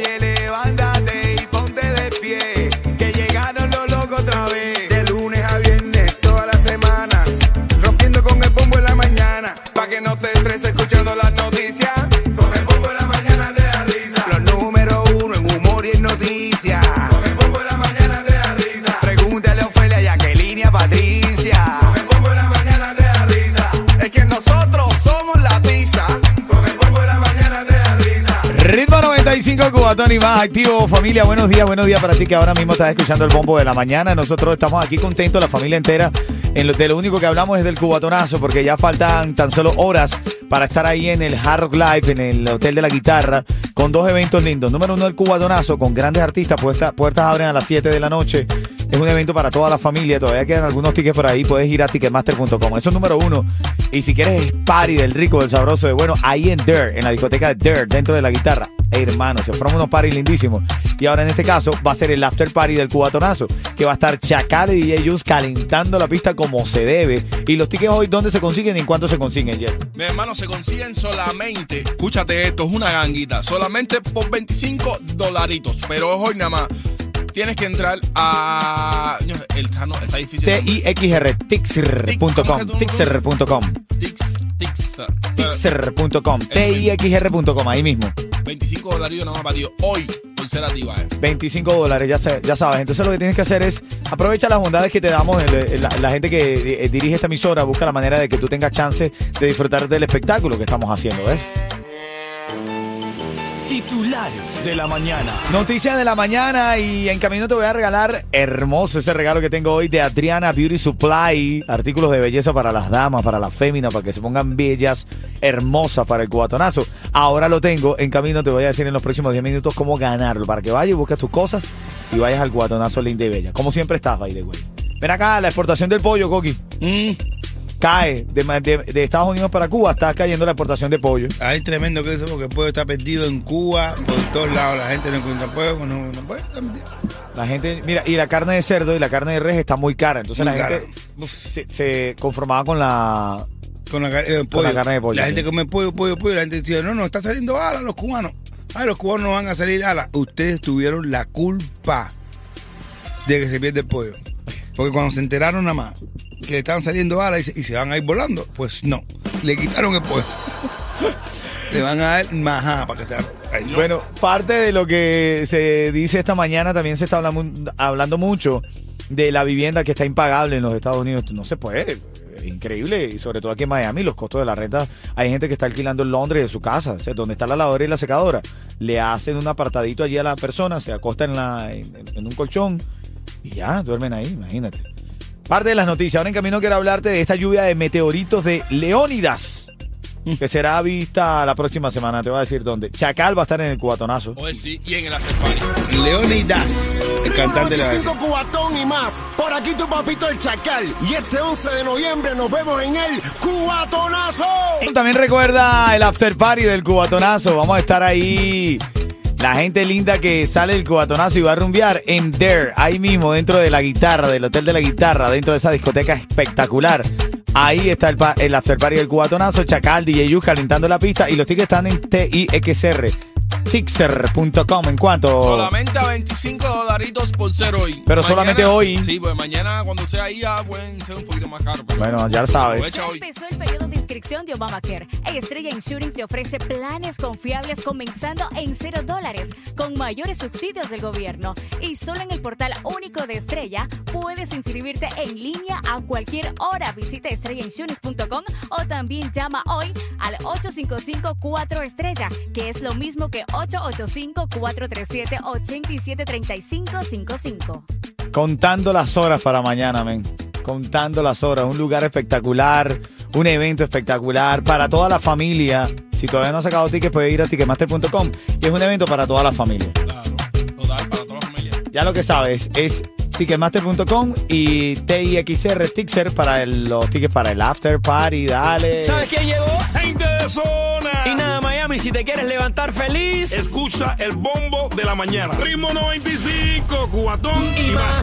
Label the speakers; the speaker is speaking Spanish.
Speaker 1: Oye, levántate y ponte de pie. Que llegaron los locos otra vez.
Speaker 2: De lunes a viernes, todas las semanas. Rompiendo con el bombo en la mañana.
Speaker 1: Pa' que no te estreses escuchando las noticias.
Speaker 2: Con el bombo en la mañana te da risa. Los número uno en humor y en noticias.
Speaker 1: 95 Cubatón y más activo familia, buenos días, buenos días para ti que ahora mismo estás escuchando el bombo de la mañana. Nosotros estamos aquí contentos, la familia entera. En lo, de lo único que hablamos es del cubatonazo, porque ya faltan tan solo horas para estar ahí en el Hard Rock Live, en el Hotel de la Guitarra, con dos eventos lindos. Número uno, el cubatonazo, con grandes artistas, puertas, puertas abren a las 7 de la noche. Es un evento para toda la familia, todavía quedan algunos tickets por ahí, puedes ir a ticketmaster.com. Eso es número uno. Y si quieres es party del rico, del sabroso, de bueno, ahí en Dirt, en la discoteca de Dirt, dentro de la guitarra. Hermano, se forman unos parties lindísimos. Y ahora en este caso va a ser el after party del cubatonazo, que va a estar Chacal y DJ Juice calentando la pista como se debe. Y los tickets hoy, ¿dónde se consiguen y en cuánto se consiguen, Jeff?
Speaker 3: Mi hermano, se consiguen solamente, escúchate esto, es una ganguita, solamente por 25 dolaritos, pero hoy nada más. Tienes que entrar a... el- está, no, está difícil.
Speaker 1: T-I-X-R, tixr.com, tixr.com,
Speaker 3: Tix, tix,
Speaker 1: tixr.com, T-I-X-R.com, ahí mismo.
Speaker 3: 25 dolaritos nada más para ti. Hoy, por ser activa, eh.
Speaker 1: 25 dólares, ya, sa- ya sabes. Entonces lo que tienes que hacer es aprovecha las bondades que te damos, el- el- la, la gente que eh, dirige esta emisora, busca la manera de que tú tengas chance de disfrutar del espectáculo que estamos haciendo, ¿ves? Titulares de la mañana. Noticias de la mañana y en camino te voy a regalar hermoso ese regalo que tengo hoy de Adriana Beauty Supply. Artículos de belleza para las damas, para las féminas, para que se pongan bellas, hermosas para el cubatonazo. Ahora lo tengo. En camino te voy a decir en los próximos 10 minutos cómo ganarlo. Para que vayas y busques tus cosas y vayas al cubatonazo linda y bella. Como siempre estás, the way. Ven acá, la exportación del pollo, Coqui.
Speaker 4: Mm,
Speaker 1: Cae de, de- de Estados Unidos para Cuba. Está cayendo la exportación de pollo.
Speaker 4: Ay, tremendo que eso, porque el pueblo está perdido en Cuba, por todos lados, la gente no encuentra pueblo, no, no puede.
Speaker 1: La gente, mira, y la carne de cerdo y la carne de res está muy cara. Entonces
Speaker 4: Muy
Speaker 1: la
Speaker 4: cara.
Speaker 1: gente uf, se, se conformaba con la.
Speaker 4: Con la, eh, pollo.
Speaker 1: la carne de pollo,
Speaker 4: La gente come pollo, pollo, pollo, la gente decía, no, no, está saliendo ala los cubanos. Ay, los cubanos no van a salir ala. Ustedes tuvieron la culpa de que se pierde el pollo. Porque cuando se enteraron nada más que estaban saliendo alas y se, y se van a ir volando, pues no, le quitaron el pollo. le van a dar majá para que se ay, no.
Speaker 1: Bueno, parte de lo que se dice esta mañana también se está hablando, hablando mucho de la vivienda que está impagable en los Estados Unidos. No se puede. Increíble. Y sobre todo aquí en Miami, los costos de la renta. Hay gente que está alquilando en Londres de su casa, o sea, donde está la lavadora y la secadora. Le hacen un apartadito allí a la persona, se acosta en, la, en, en un colchón y ya, duermen ahí, imagínate. Parte de las noticias. Ahora en camino quiero hablarte de esta lluvia de meteoritos de Leónidas. Que será vista la próxima semana, te voy a decir dónde. Chacal va a estar en el cubatonazo.
Speaker 3: Hoy sí, y en el after party.
Speaker 4: Leonidas, el cantante de la
Speaker 5: 25 cubatón y más. Por aquí tu papito el Chacal. Y este 11 de noviembre nos vemos en el Cubatonazo.
Speaker 1: También recuerda el after party del cubatonazo. Vamos a estar ahí. La gente linda que sale del cubatonazo y va a rumbear en There, ahí mismo, dentro de la guitarra, del hotel de la guitarra, dentro de esa discoteca espectacular. Ahí está el, el after party del cubatonazo, Chacal, DJ Yus calentando la pista y los tickets están en TIXR. Tixer.com. ¿En cuánto?
Speaker 3: Solamente a 25 dolaritos por ser hoy.
Speaker 1: Pero solamente hoy.
Speaker 3: Sí, pues mañana cuando usted ahí ya pueden ser un poquito más caros. pero
Speaker 1: Bueno, ya lo sabes.
Speaker 3: hoy.
Speaker 6: Empezó el periodo de inscripción de Obamacare. Estrella Insurance te ofrece planes confiables comenzando en cero dólares, con mayores subsidios del gobierno. Y solo en el portal único de Estrella puedes inscribirte en línea a cualquier hora. Visita estrellainsurance.com o también llama hoy al 855-4 Estrella, que es lo mismo que 885-437-873555.
Speaker 1: Contando las horas para mañana, men. Contando las horas. Un lugar espectacular, un evento espectacular para toda la familia. Si todavía no has sacado tickets, puedes ir a ticketmaster.com. Y es un evento para toda la familia.
Speaker 3: Claro, total, para toda la familia.
Speaker 1: Ya lo que sabes es ticketmaster.com y TIXR Tixer para el- los tickets para el after party. Dale.
Speaker 7: ¿Sabes quién llegó?
Speaker 8: Gente de zona.
Speaker 7: Y nada, Miami, si te quieres levantar feliz.
Speaker 8: Escucha el bombo de la mañana. Ritmo 95, cubatón y más.